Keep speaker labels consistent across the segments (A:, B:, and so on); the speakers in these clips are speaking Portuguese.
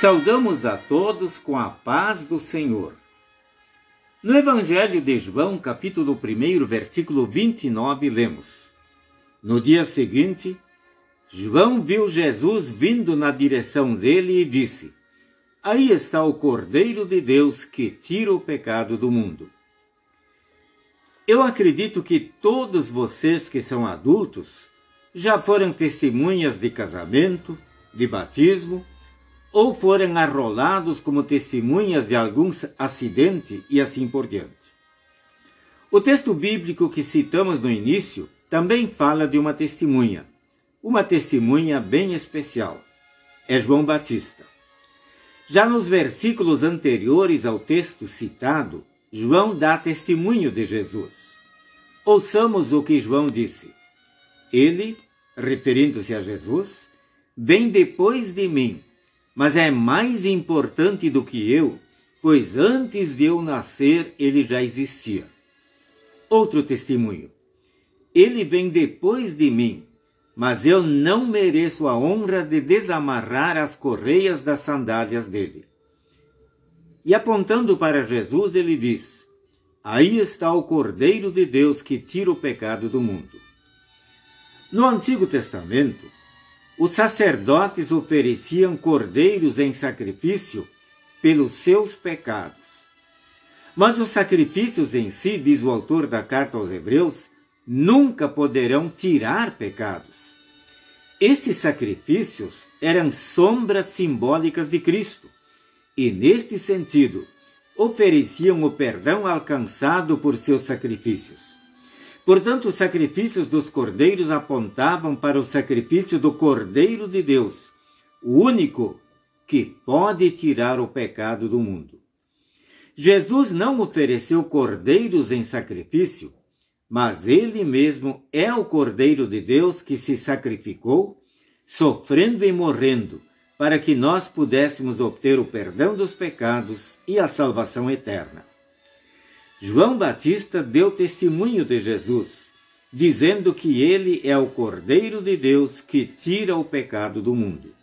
A: Saudamos a todos com a paz do Senhor. No Evangelho de João, capítulo 1, versículo 29, lemos: No dia seguinte, João viu Jesus vindo na direção dele e disse: Aí está o Cordeiro de Deus que tira o pecado do mundo. Eu acredito que todos vocês que são adultos já foram testemunhas de casamento, de batismo ou foram arrolados como testemunhas de alguns acidente e assim por diante. O texto bíblico que citamos no início também fala de uma testemunha, uma testemunha bem especial. É João Batista. Já nos versículos anteriores ao texto citado, João dá testemunho de Jesus. Ouçamos o que João disse. Ele, referindo-se a Jesus, vem depois de mim mas é mais importante do que eu, pois antes de eu nascer ele já existia. Outro testemunho. Ele vem depois de mim, mas eu não mereço a honra de desamarrar as correias das sandálias dele. E apontando para Jesus, ele diz: Aí está o Cordeiro de Deus que tira o pecado do mundo. No Antigo Testamento, os sacerdotes ofereciam cordeiros em sacrifício pelos seus pecados. Mas os sacrifícios em si, diz o autor da carta aos Hebreus, nunca poderão tirar pecados. Estes sacrifícios eram sombras simbólicas de Cristo e, neste sentido, ofereciam o perdão alcançado por seus sacrifícios. Portanto, os sacrifícios dos cordeiros apontavam para o sacrifício do Cordeiro de Deus, o único que pode tirar o pecado do mundo. Jesus não ofereceu cordeiros em sacrifício, mas ele mesmo é o Cordeiro de Deus que se sacrificou, sofrendo e morrendo, para que nós pudéssemos obter o perdão dos pecados e a salvação eterna. João Batista deu testemunho de Jesus, dizendo que ele é o Cordeiro de Deus que tira o pecado do mundo.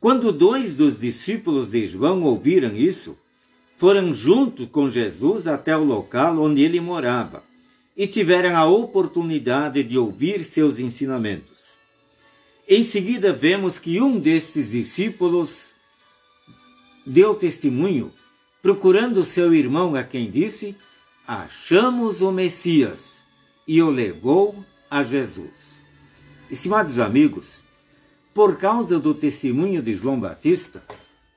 A: Quando dois dos discípulos de João ouviram isso, foram juntos com Jesus até o local onde ele morava e tiveram a oportunidade de ouvir seus ensinamentos. Em seguida, vemos que um destes discípulos deu testemunho procurando seu irmão a quem disse: Achamos o Messias, e o levou a Jesus. Estimados amigos, por causa do testemunho de João Batista,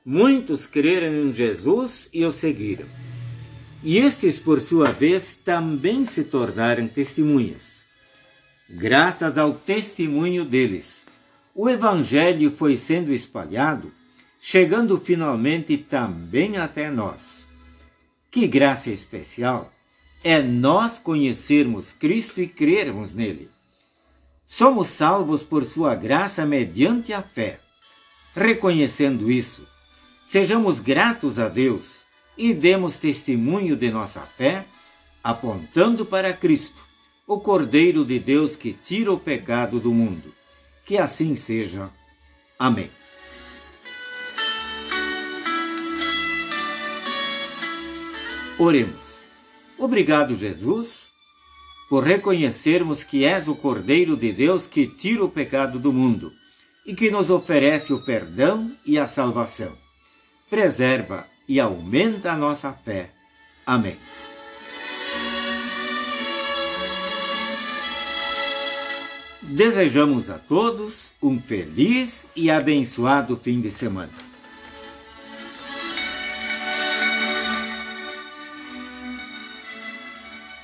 A: muitos creram em Jesus e o seguiram. E estes, por sua vez, também se tornaram testemunhas. Graças ao testemunho deles, o Evangelho foi sendo espalhado chegando finalmente também até nós. Que graça especial é nós conhecermos Cristo e crermos nele. Somos salvos por sua graça mediante a fé. Reconhecendo isso, sejamos gratos a Deus e demos testemunho de nossa fé, apontando para Cristo, o Cordeiro de Deus que tira o pecado do mundo. Que assim seja. Amém. Oremos. Obrigado, Jesus, por reconhecermos que és o Cordeiro de Deus que tira o pecado do mundo e que nos oferece o perdão e a salvação. Preserva e aumenta a nossa fé. Amém. Desejamos a todos um feliz e abençoado fim de semana.